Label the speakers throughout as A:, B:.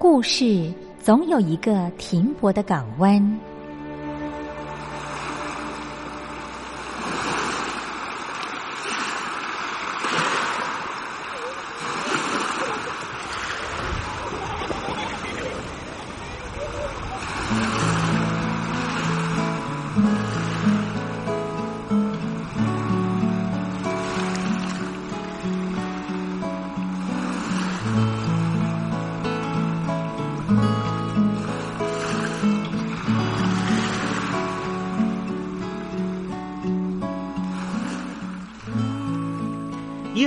A: 故事总有一个停泊的港湾。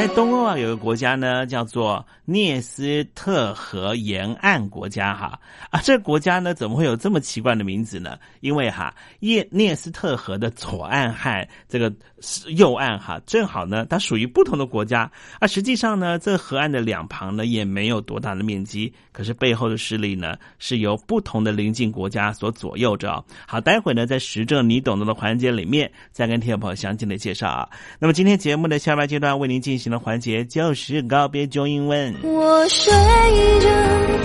B: 在东欧啊，有个国家呢，叫做涅斯特河沿岸国家哈啊，这个国家呢，怎么会有这么奇怪的名字呢？因为哈，涅涅斯特河的左岸和这个右岸哈，正好呢，它属于不同的国家啊。实际上呢，这河岸的两旁呢，也没有多大的面积，可是背后的势力呢，是由不同的邻近国家所左右着。好，待会呢，在时政你懂得的环节里面，再跟听众朋友详尽的介绍啊。那么今天节目的下半阶段为您进行的环节就是告别中英文。
C: 我睡着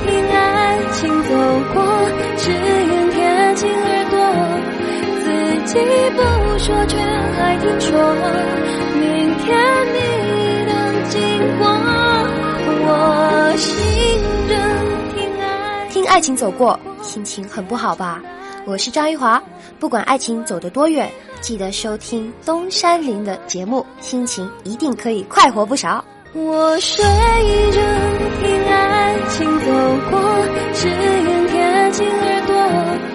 C: 听爱情走过，只愿贴近耳朵，自己不说却还听说，明天你的经过，我醒着听爱
D: 听爱情走过，心情很不好吧？我是张玉华，不管爱情走得多远，记得收听东山林的节目，心情一定可以快活不少。
C: 我睡着听爱情走过，只愿贴近耳朵。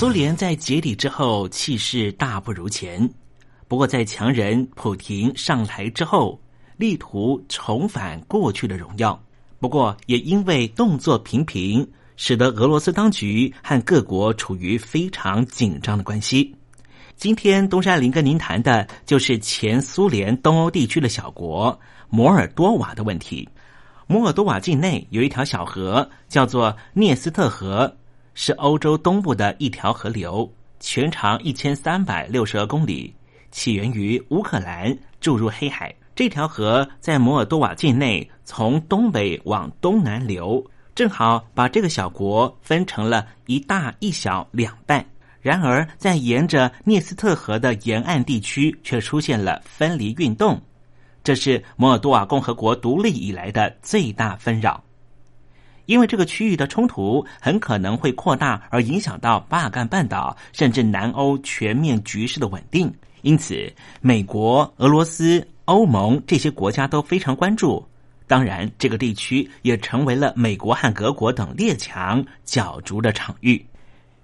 B: 苏联在解体之后，气势大不如前。不过，在强人普廷上台之后，力图重返过去的荣耀。不过，也因为动作频频，使得俄罗斯当局和各国处于非常紧张的关系。今天，东山林跟您谈的就是前苏联东欧地区的小国摩尔多瓦的问题。摩尔多瓦境内有一条小河，叫做涅斯特河，是欧洲东部的一条河流，全长一千三百六十二公里，起源于乌克兰，注入黑海。这条河在摩尔多瓦境内从东北往东南流，正好把这个小国分成了一大一小两半。然而，在沿着涅斯特河的沿岸地区，却出现了分离运动。这是摩尔多瓦共和国独立以来的最大纷扰，因为这个区域的冲突很可能会扩大，而影响到巴尔干半岛甚至南欧全面局势的稳定。因此，美国、俄罗斯、欧盟这些国家都非常关注。当然，这个地区也成为了美国和德国等列强角逐的场域。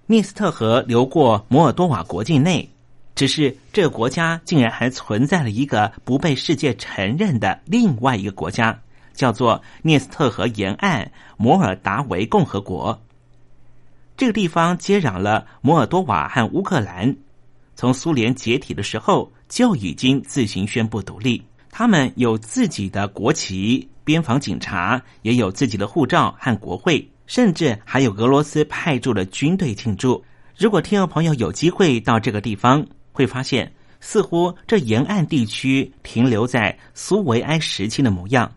B: 涅斯特河流过摩尔多瓦国境内。只是这个国家竟然还存在了一个不被世界承认的另外一个国家，叫做涅斯特河沿岸摩尔达维共和国。这个地方接壤了摩尔多瓦和乌克兰，从苏联解体的时候就已经自行宣布独立。他们有自己的国旗、边防警察，也有自己的护照和国会，甚至还有俄罗斯派驻的军队庆祝。如果听众朋友有机会到这个地方，会发现，似乎这沿岸地区停留在苏维埃时期的模样。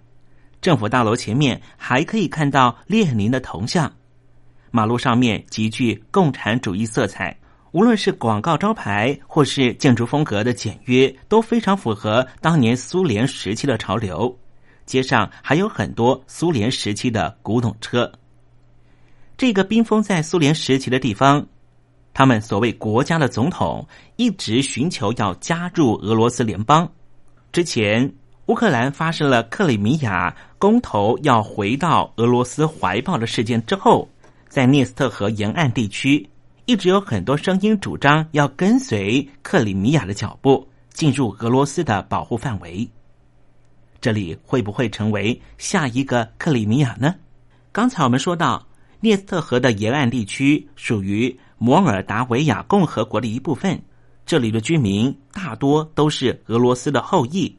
B: 政府大楼前面还可以看到列宁的铜像，马路上面极具共产主义色彩。无论是广告招牌或是建筑风格的简约，都非常符合当年苏联时期的潮流。街上还有很多苏联时期的古董车。这个冰封在苏联时期的地方。他们所谓国家的总统一直寻求要加入俄罗斯联邦。之前，乌克兰发生了克里米亚公投要回到俄罗斯怀抱的事件之后，在涅斯特河沿岸地区，一直有很多声音主张要跟随克里米亚的脚步进入俄罗斯的保护范围。这里会不会成为下一个克里米亚呢？刚才我们说到，涅斯特河的沿岸地区属于。摩尔达维亚共和国的一部分，这里的居民大多都是俄罗斯的后裔。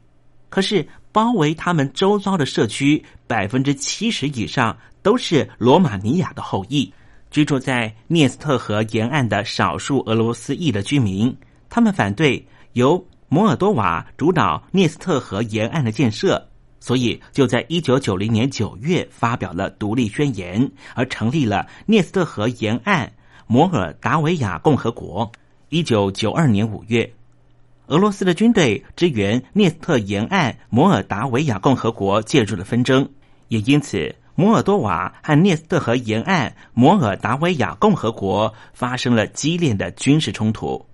B: 可是，包围他们周遭的社区，百分之七十以上都是罗马尼亚的后裔。居住在涅斯特河沿岸的少数俄罗斯裔的居民，他们反对由摩尔多瓦主导涅斯特河沿岸的建设，所以就在一九九零年九月发表了独立宣言，而成立了涅斯特河沿岸。摩尔达维亚共和国，一九九二年五月，俄罗斯的军队支援涅斯特沿岸摩尔达维亚共和国介入了纷争，也因此摩尔多瓦和涅斯特河沿岸摩尔达维亚共和国发生了激烈的军事冲突。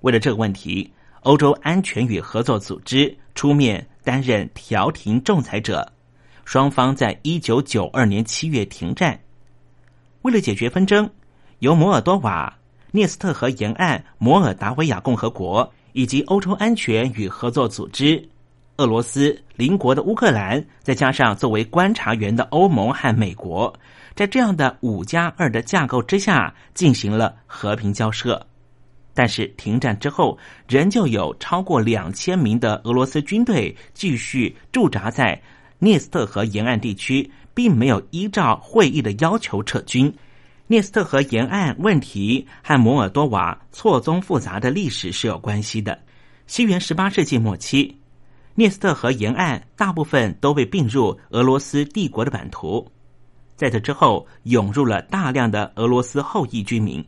B: 为了这个问题，欧洲安全与合作组织出面担任调停仲裁者，双方在一九九二年七月停战。为了解决纷争。由摩尔多瓦、涅斯特河沿岸摩尔达维亚共和国以及欧洲安全与合作组织、俄罗斯邻国的乌克兰，再加上作为观察员的欧盟和美国，在这样的五加二的架构之下进行了和平交涉。但是停战之后，仍旧有超过两千名的俄罗斯军队继续驻扎在涅斯特河沿岸地区，并没有依照会议的要求撤军。涅斯特河沿岸问题和摩尔多瓦错综复杂的历史是有关系的。西元十八世纪末期，涅斯特河沿岸大部分都被并入俄罗斯帝国的版图。在这之后，涌入了大量的俄罗斯后裔居民。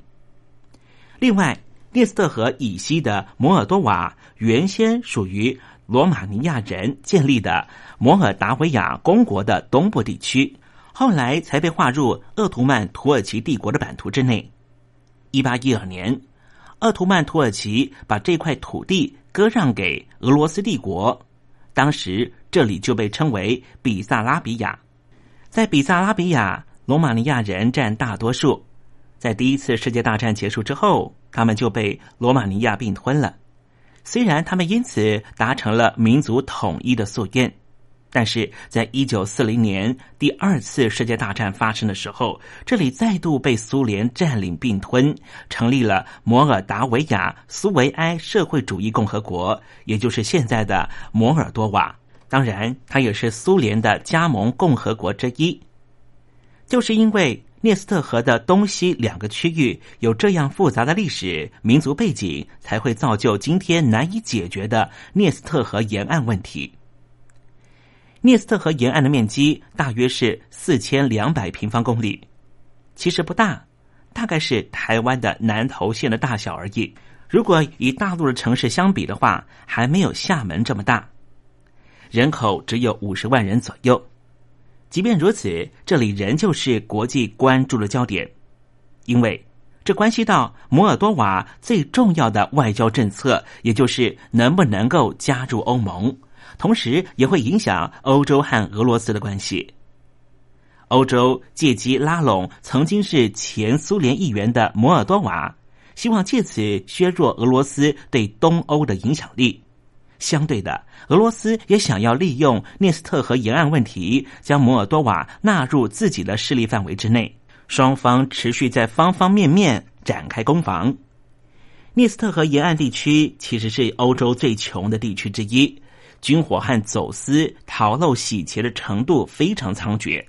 B: 另外，涅斯特河以西的摩尔多瓦原先属于罗马尼亚人建立的摩尔达维亚公国的东部地区。后来才被划入鄂图曼土耳其帝国的版图之内。一八一二年，鄂图曼土耳其把这块土地割让给俄罗斯帝国，当时这里就被称为比萨拉比亚。在比萨拉比亚，罗马尼亚人占大多数。在第一次世界大战结束之后，他们就被罗马尼亚并吞了。虽然他们因此达成了民族统一的夙愿。但是在一九四零年第二次世界大战发生的时候，这里再度被苏联占领并吞，成立了摩尔达维亚苏维埃社会主义共和国，也就是现在的摩尔多瓦。当然，它也是苏联的加盟共和国之一。就是因为涅斯特河的东西两个区域有这样复杂的历史、民族背景，才会造就今天难以解决的涅斯特河沿岸问题。涅斯特河沿岸的面积大约是四千两百平方公里，其实不大，大概是台湾的南投县的大小而已。如果与大陆的城市相比的话，还没有厦门这么大，人口只有五十万人左右。即便如此，这里仍旧是国际关注的焦点，因为这关系到摩尔多瓦最重要的外交政策，也就是能不能够加入欧盟，同时也会影响欧洲和俄罗斯的关系。欧洲借机拉拢曾经是前苏联议员的摩尔多瓦，希望借此削弱俄罗斯对东欧的影响力。相对的，俄罗斯也想要利用涅斯特河沿岸问题，将摩尔多瓦纳入自己的势力范围之内。双方持续在方方面面展开攻防。涅斯特河沿岸地区其实是欧洲最穷的地区之一，军火和走私、逃漏、洗钱的程度非常猖獗。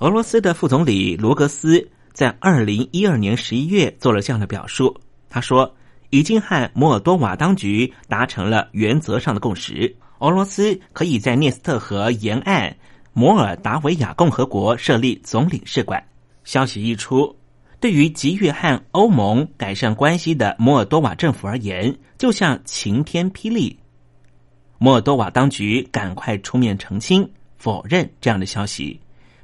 B: 俄罗斯的副总理罗格斯在二零一二年十一月做了这样的表述，他说。已经和摩尔多瓦当局达成了原则上的共识，俄罗斯可以在涅斯特河沿岸摩尔达维亚共和国设立总领事馆。消息一出，对于急于和欧盟改善关系的摩尔多瓦政府而言，就像晴天霹雳。摩尔多瓦当局赶快出面澄清、否认这样的消息，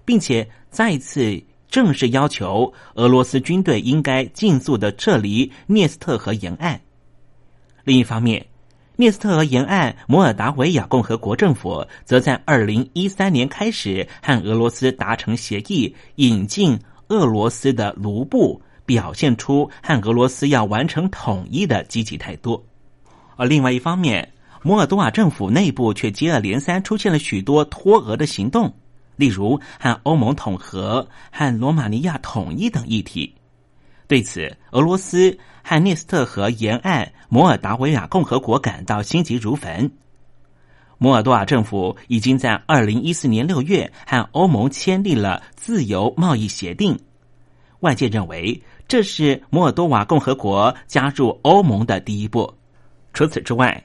B: 并且再次。正式要求俄罗斯军队应该尽速的撤离涅斯特河沿岸。另一方面，涅斯特河沿岸摩尔达维亚共和国政府则在二零一三年开始和俄罗斯达成协议，引进俄罗斯的卢布，表现出和俄罗斯要完成统一的积极态度。而另外一方面，摩尔多瓦政府内部却接二连三出现了许多脱俄的行动。例如和欧盟统合、和罗马尼亚统一等议题。对此，俄罗斯和涅斯特河沿岸摩尔达维亚共和国感到心急如焚。摩尔多瓦政府已经在二零一四年六月和欧盟签订了自由贸易协定，外界认为这是摩尔多瓦共和国加入欧盟的第一步。除此之外，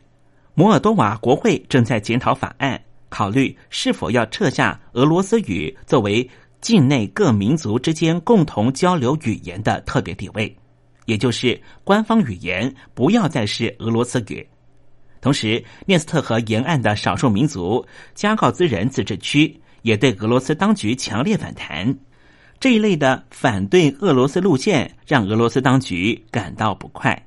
B: 摩尔多瓦国会正在检讨法案。考虑是否要撤下俄罗斯语作为境内各民族之间共同交流语言的特别地位，也就是官方语言不要再是俄罗斯语。同时，涅斯特河沿岸的少数民族加告兹人自治区也对俄罗斯当局强烈反弹。这一类的反对俄罗斯路线让俄罗斯当局感到不快。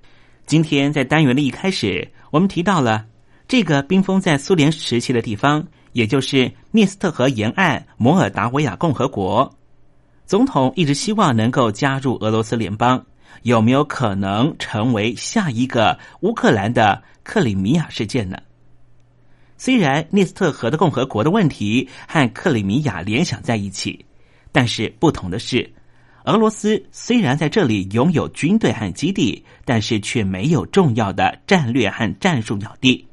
B: 今天在单元的一开始，我们提到了。这个冰封在苏联时期的地方，也就是涅斯特河沿岸摩尔达维亚共和国，总统一直希望能够加入俄罗斯联邦，有没有可能成为下一个乌克兰的克里米亚事件呢？虽然涅斯特河的共和国的问题和克里米亚联想在一起，但是不同的是，俄罗斯虽然在这里拥有军队和基地，但是却没有重要的战略和战术要地。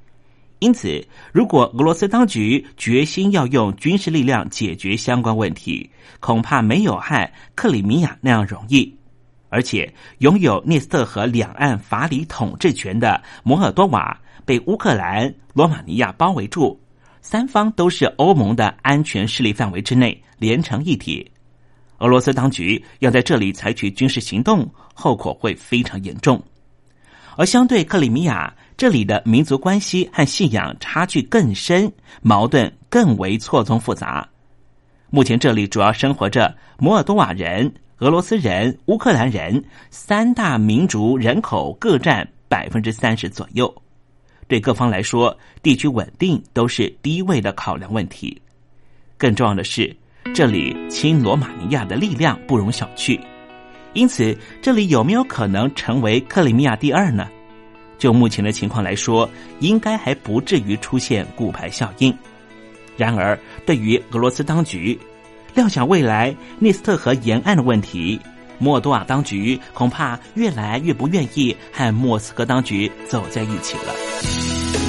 B: 因此，如果俄罗斯当局决心要用军事力量解决相关问题，恐怕没有和克里米亚那样容易。而且，拥有涅斯特河两岸法理统治权的摩尔多瓦被乌克兰、罗马尼亚包围住，三方都是欧盟的安全势力范围之内，连成一体。俄罗斯当局要在这里采取军事行动，后果会非常严重。而相对克里米亚。这里的民族关系和信仰差距更深，矛盾更为错综复杂。目前这里主要生活着摩尔多瓦人、俄罗斯人、乌克兰人三大民族，人口各占百分之三十左右。对各方来说，地区稳定都是第一位的考量问题。更重要的是，这里亲罗马尼亚的力量不容小觑。因此，这里有没有可能成为克里米亚第二呢？就目前的情况来说，应该还不至于出现骨牌效应。然而，对于俄罗斯当局，料想未来内斯特河沿岸的问题，莫多瓦当局恐怕越来越不愿意和莫斯科当局走在一起了。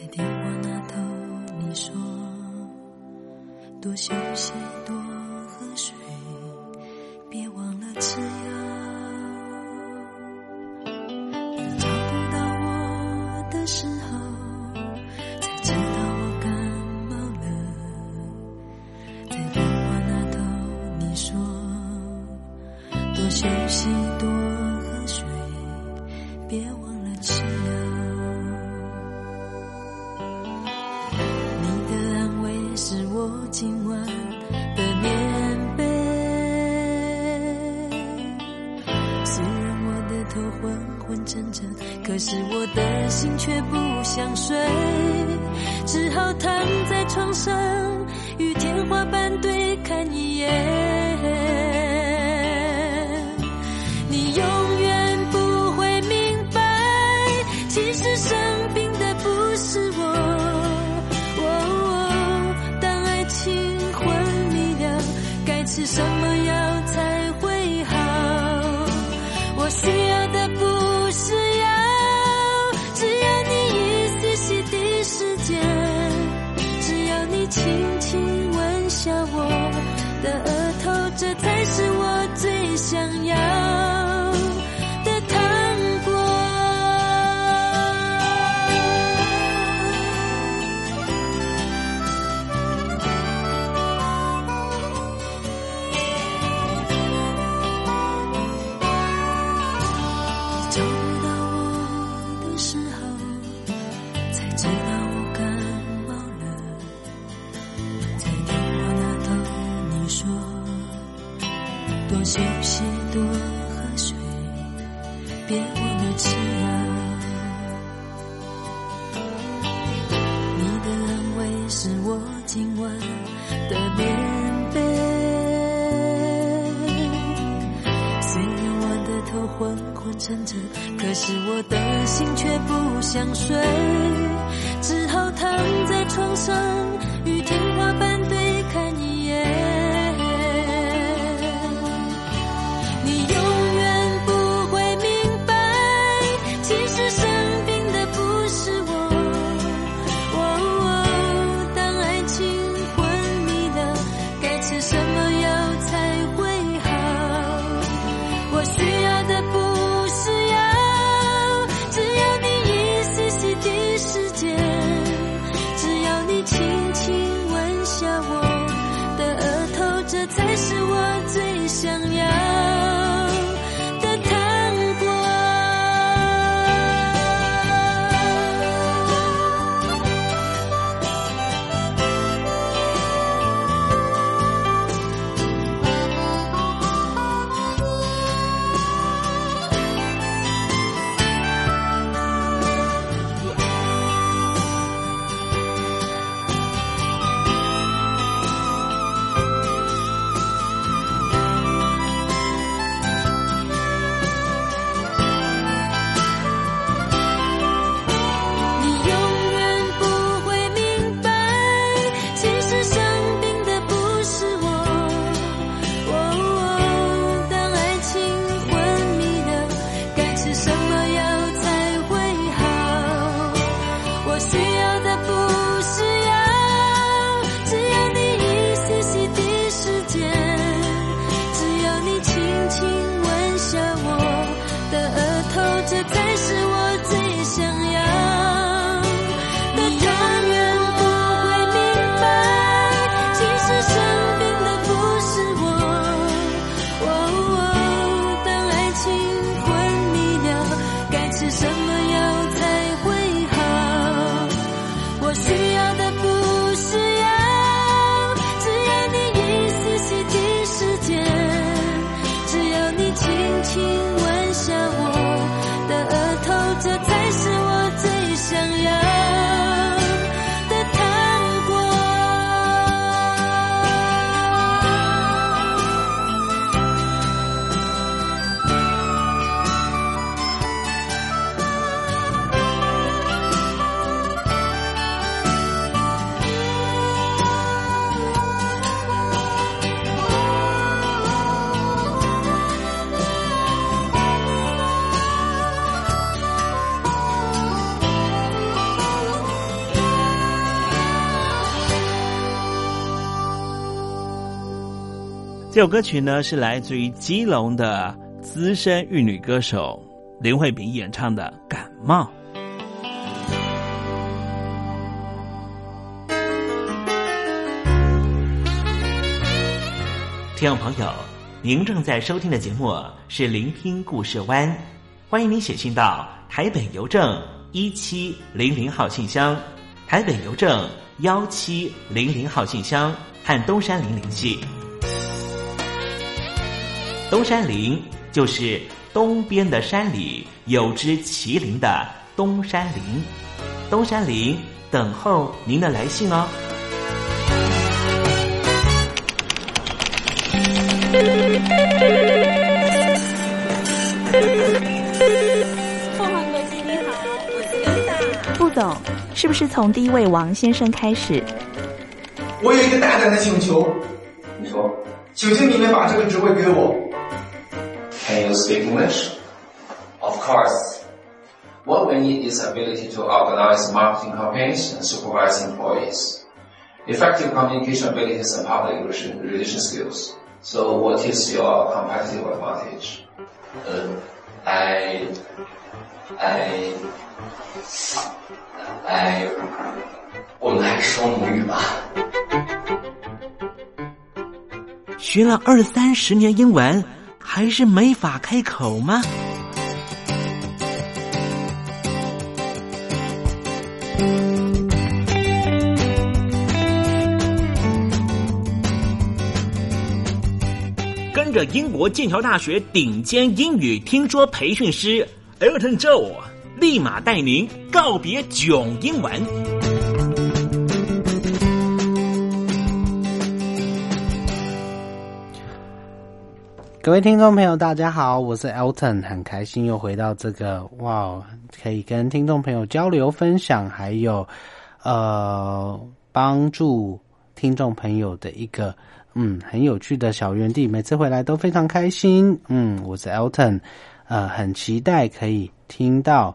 C: 在电话那头你说多休息多喝水。
B: 这首歌曲呢是来自于基隆的资深玉女歌手林慧萍演唱的《感冒》。听众朋友，您正在收听的节目是《聆听故事湾》，欢迎您写信到台北邮政一七零零号信箱，台北邮政幺七零零号信箱和东山林联系。东山林就是东边的山里有只麒麟的东山林，东山林等候您的来信哦。
E: 凤凰国际你好，我是刘大。副总，是不是从第一位王先生开始？
F: 我有一个大胆的请求，
G: 你说，
F: 请求你们把这个职位给我。
G: Can you speak English? Of course. What we need is ability to organize marketing campaigns and supervise employees. Effective communication abilities and public relation, relation skills. So what is your competitive advantage? Uh, I, I, I, 我们还是说母语吧。
B: 学了二三十年英文， 还是没法开口吗？跟着英国剑桥大学顶尖英语听说培训师 Elton Joe，立马带您告别囧英文。
H: 各位听众朋友，大家好，我是 Elton，很开心又回到这个哇，可以跟听众朋友交流分享，还有呃帮助听众朋友的一个嗯很有趣的小园地，每次回来都非常开心。嗯，我是 Elton，呃，很期待可以听到。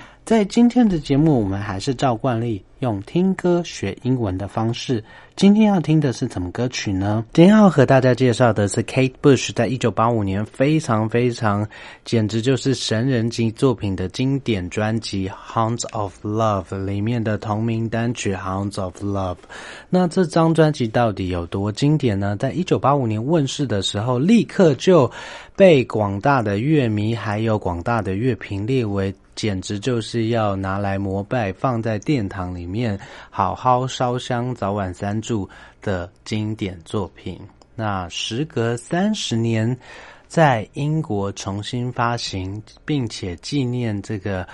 H: 在今天的节目，我们还是照惯例用听歌学英文的方式。今天要听的是什么歌曲呢？今天要和大家介绍的是 Kate Bush 在一九八五年非常非常，简直就是神人级作品的经典专辑《Hounds of Love》里面的同名单曲《Hounds of Love》。那这张专辑到底有多经典呢？在一九八五年问世的时候，立刻就被广大的乐迷还有广大的乐评列为。简直就是要拿来膜拜，放在殿堂里面好好烧香，早晚三炷的经典作品。那时隔三十年，在英国重新发行，并且纪念这个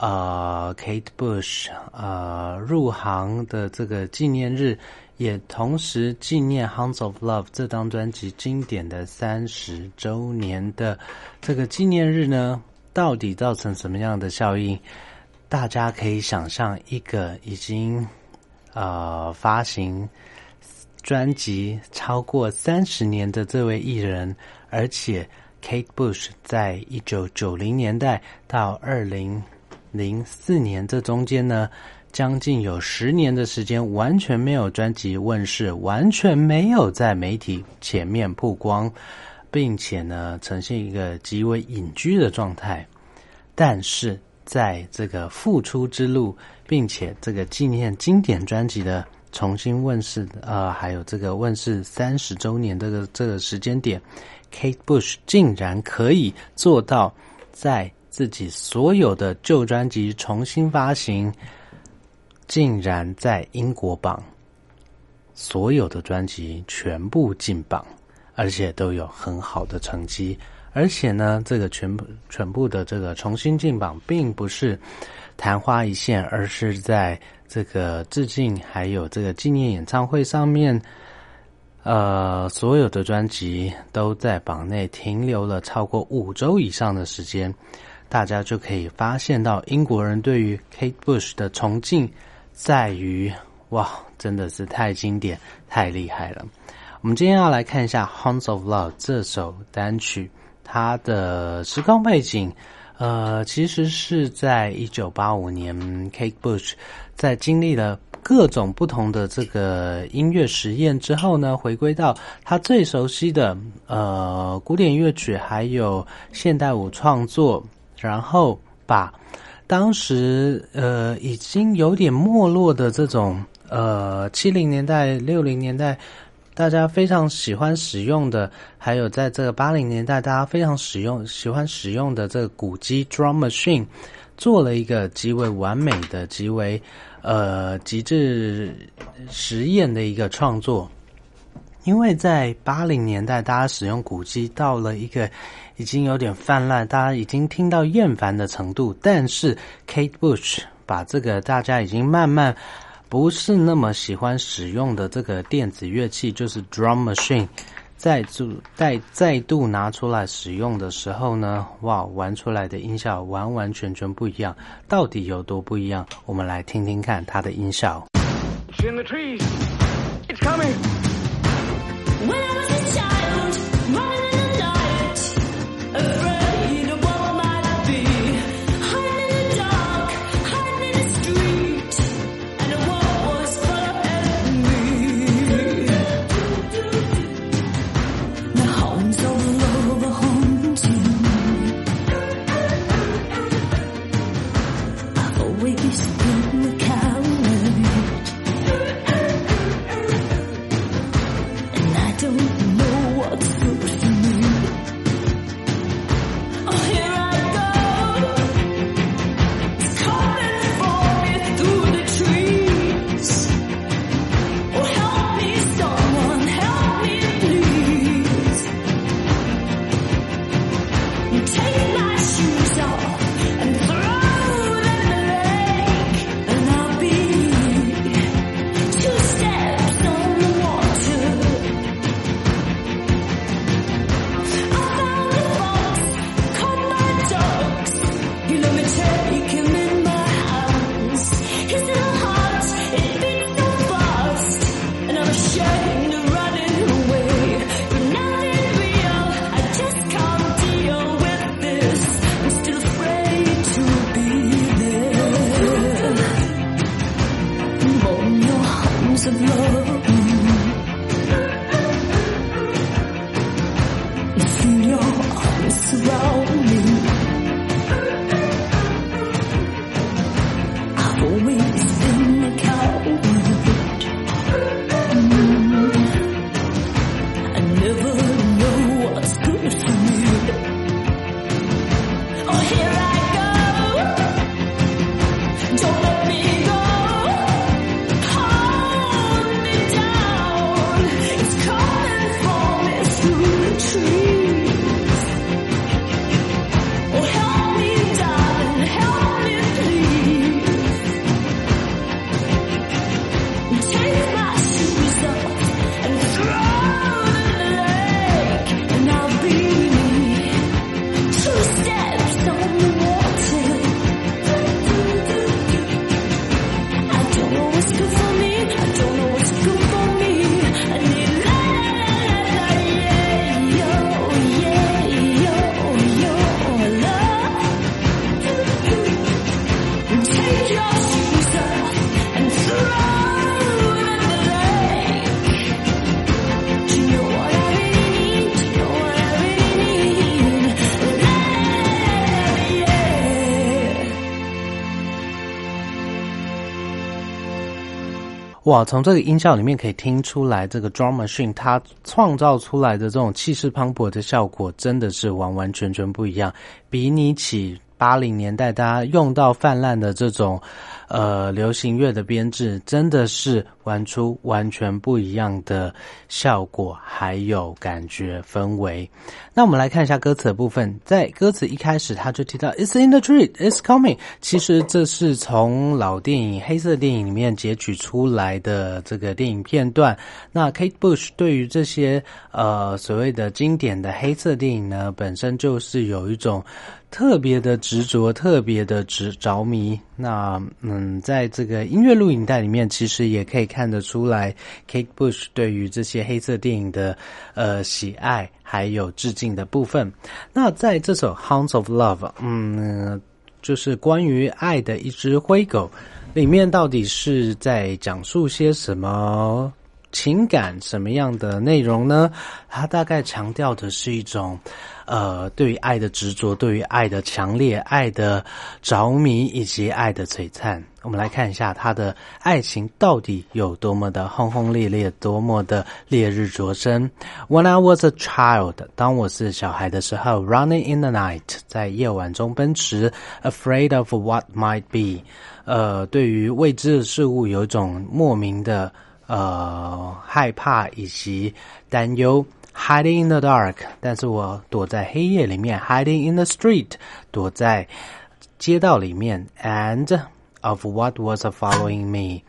H: 呃 Kate Bush 呃入行的这个纪念日，也同时纪念《Hounds of Love》这张专辑经典的三十周年的这个纪念日呢？到底造成什么样的效应？大家可以想象，一个已经呃发行专辑超过三十年的这位艺人，而且 Kate Bush 在一九九零年代到二零零四年这中间呢，将近有十年的时间完全没有专辑问世，完全没有在媒体前面曝光。并且呢，呈现一个极为隐居的状态，但是在这个复出之路，并且这个纪念经典专辑的重新问世，呃，还有这个问世三十周年这个这个时间点，Kate Bush 竟然可以做到在自己所有的旧专辑重新发行，竟然在英国榜所有的专辑全部进榜，而且都有很好的成绩。而且呢，这个全部全部的这个重新进榜，并不是昙花一现，而是在这个致敬还有这个纪念演唱会上面，呃，所有的专辑都在榜内停留了超过五周以上的时间，大家就可以发现到英国人对于 Kate Bush 的崇敬在于，哇，真的是太经典、太厉害了。我们今天要来看一下《Hounds of Love》这首单曲。它的时空背景，呃，其实是在一九八五年，Kate Bush 在经历了各种不同的这个音乐实验之后呢，回归到他最熟悉的呃古典乐曲，还有现代舞创作，然后把当时呃已经有点没落的这种呃七零年代、六零年代。大家非常喜欢使用的，还有在这个八零年代，大家非常使用、喜欢使用的这个古机 drum machine，做了一个极为完美的、极为呃极致实验的一个创作。因为在八零年代，大家使用古机到了一个已经有点泛滥，大家已经听到厌烦的程度，但是 Kate Bush 把这个大家已经慢慢。不是那么喜欢使用的这个电子乐器，就是 drum machine，再度再再度拿出来使用的时候呢，哇，玩出来的音效完完全全不一样。到底有多不一样？我们来听听看它的音效。哇，从这个音效里面可以听出来，这个 drum machine 它创造出来的这种气势磅礴的效果，真的是完完全全不一样。比你起八零年代大家用到泛滥的这种，呃流行乐的编制，真的是玩出完全不一样的效果，还有感觉氛围。那我们来看一下歌词的部分，在歌词一开始他就提到 "It's in the tree, it's coming"，其实这是从老电影黑色电影里面截取出来的这个电影片段。那 Kate Bush 对于这些呃所谓的经典的黑色电影呢，本身就是有一种。特别的执着，特别的执着迷。那嗯，在这个音乐录影带里面，其实也可以看得出来，Kate Bush 对于这些黑色电影的呃喜爱，还有致敬的部分。那在这首《Hounds of Love》，嗯，就是关于爱的一只灰狗，里面到底是在讲述些什么？情感什么样的内容呢？它大概强调的是一种，呃，对于爱的执着，对于爱的强烈，爱的着迷，以及爱的璀璨。我们来看一下他的爱情到底有多么的轰轰烈烈，多么的烈日灼身。When I was a child，当我是小孩的时候，running in the night，在夜晚中奔驰，afraid of what might be，呃，对于未知的事物有一种莫名的。呃，害怕以及担忧，hiding in the dark，但是我躲在黑夜里面，hiding in the street，躲在街道里面，and of what was following me，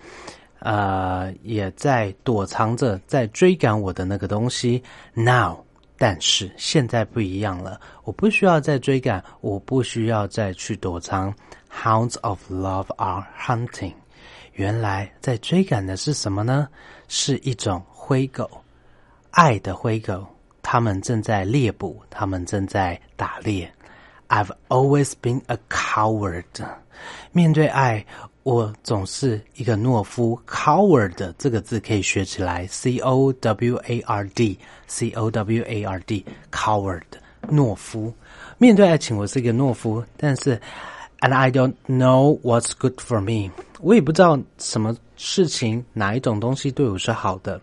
H: 呃，也在躲藏着，在追赶我的那个东西。Now，但是现在不一样了，我不需要再追赶，我不需要再去躲藏。Hounds of love are hunting。原来在追赶的是什么呢？是一种灰狗，爱的灰狗。他们正在猎捕，他们正在打猎。I've always been a coward。面对爱，我总是一个懦夫。Coward 这个字可以学起来，C O W A R D，C O W A R D，coward，懦夫。面对爱情，我是一个懦夫。但是，and I don't know what's good for me。我也不知道什么事情哪一种东西对我是好的。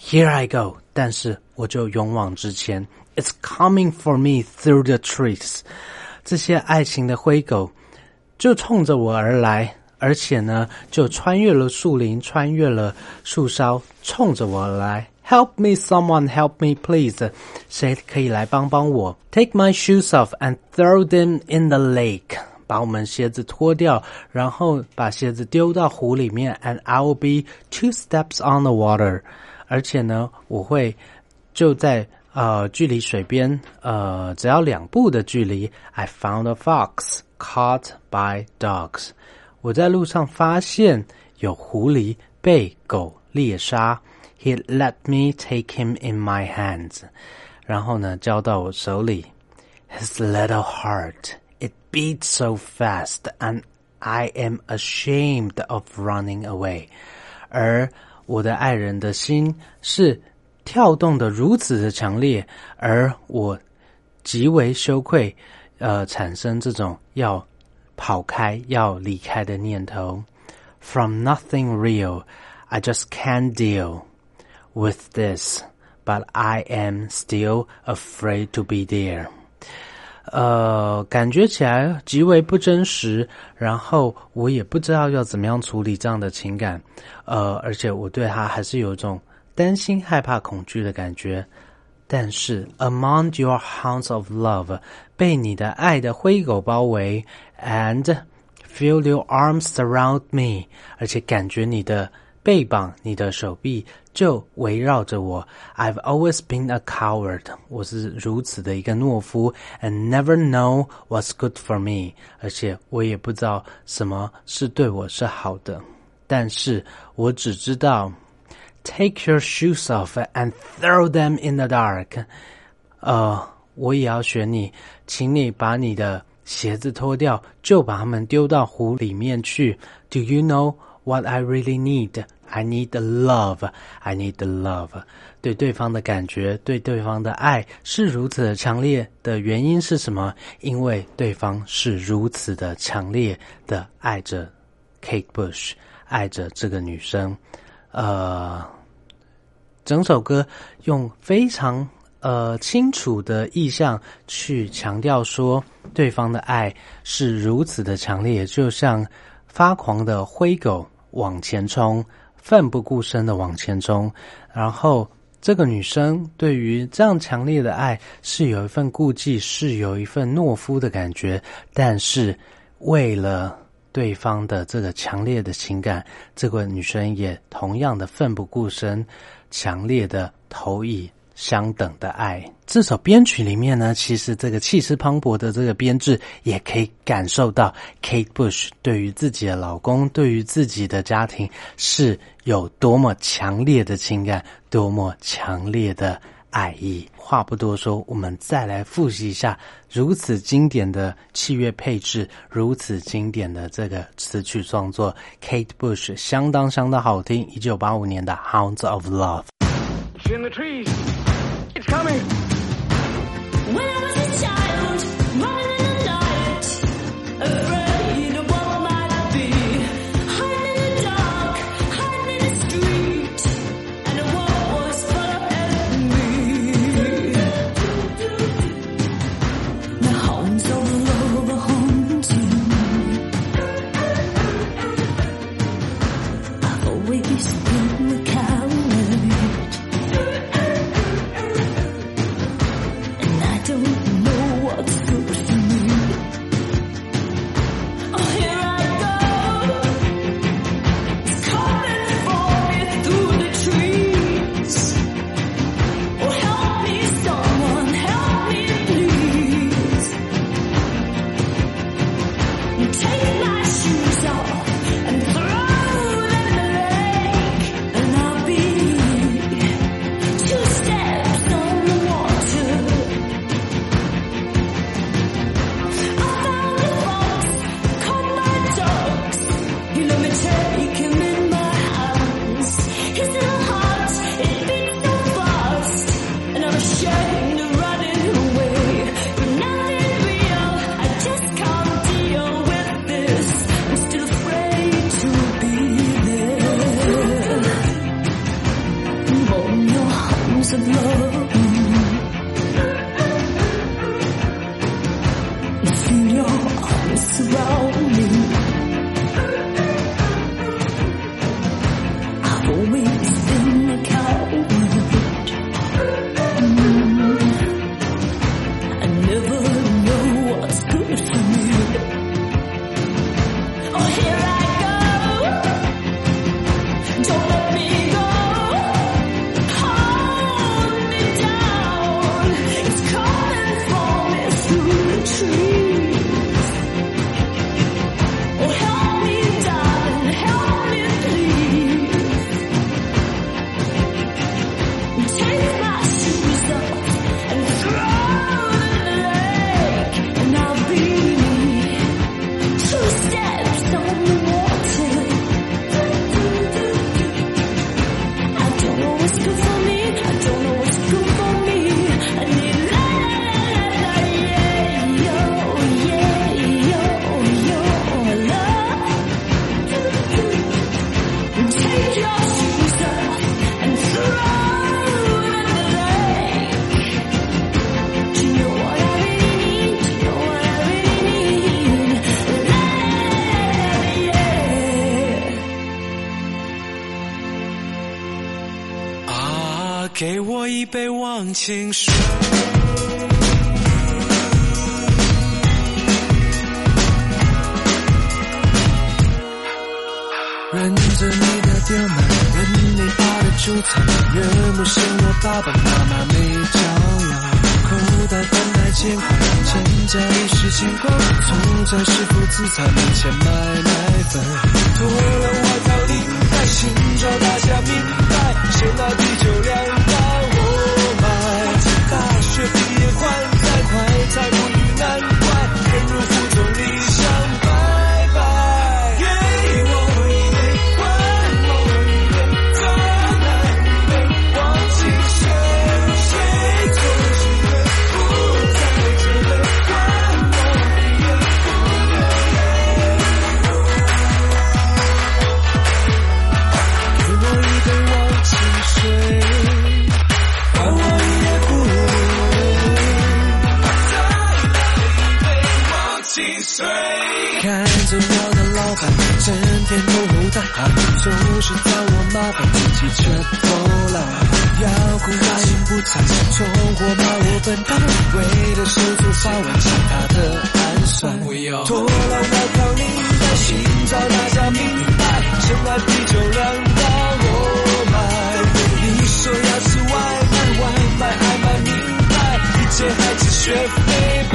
H: Here I go，但是我就勇往直前。It's coming for me through the trees。这些爱情的灰狗就冲着我而来，而且呢，就穿越了树林，穿越了树梢，冲着我而来。Help me, someone, help me, please。谁可以来帮帮我？Take my shoes off and throw them in the lake。把我们鞋子脱掉，然后把鞋子丢到湖里面，and I will be two steps on the water。而且呢，我会就在呃距离水边呃只要两步的距离。I found a fox caught by dogs。我在路上发现有狐狸被狗猎杀。He let me take him in my hands。然后呢，交到我手里。His little heart。 It beats so fast, and I am ashamed of running away. 而我的爱人的心是跳动的如此的强烈，而我极为羞愧，呃，产生这种要跑开、要离开的念头。From nothing real, I just can't deal with this, but I am still afraid to be there. 呃，感觉起来极为不真实，然后我也不知道要怎么样处理这样的情感，呃，而且我对他还是有一种担心、害怕、恐惧的感觉。但是，among your hounds of love，被你的爱的灰狗包围，and feel your arms surround me，而且感觉你的。背膀，你的手臂就围绕着我。I've always been a coward，我是如此的一个懦夫，and never know what's good for me，而且我也不知道什么是对我是好的。但是我只知道，take your shoes off and throw them in the dark。呃，我也要学你，请你把你的鞋子脱掉，就把它们丢到湖里面去。Do you know？What I really need, I need love. I need love. 对对方的感觉，对对方的爱是如此的强烈的原因是什么？因为对方是如此的强烈的爱着 Kate Bush，爱着这个女生。呃，整首歌用非常呃清楚的意象去强调说，对方的爱是如此的强烈，就像。发狂的灰狗往前冲，奋不顾身的往前冲。然后，这个女生对于这样强烈的爱是有一份顾忌，是有一份懦夫的感觉。但是，为了对方的这个强烈的情感，这个女生也同样的奋不顾身，强烈的投以。相等的爱，这首编曲里面呢，其实这个气势磅礴的这个编制，也可以感受到 Kate Bush 对于自己的老公，对于自己的家庭是有多么强烈的情感，多么强烈的爱意。话不多说，我们再来复习一下如此经典的器乐配置，如此经典的这个词曲创作，Kate Bush 相当相当好听。一九八五年的《Hounds of Love》。
C: It's coming.
I: 情水。认着你的刁难，认你爱的纠缠，越陌生我爸爸妈妈没教养。口袋翻来钱款，欠债一时牵挂，从在师傅自残面前买奶粉，脱了外套领带，寻找大家明白，先拿啤酒两是找我麻烦，自己却偷懒。要哭答应不睬，从火骂我笨蛋，为了手足发完其他的暗算。拖拉外套领带，心照大家明白，深爱啤酒两道我买。你说要吃外卖，外卖爱买名牌，一切还是学费拜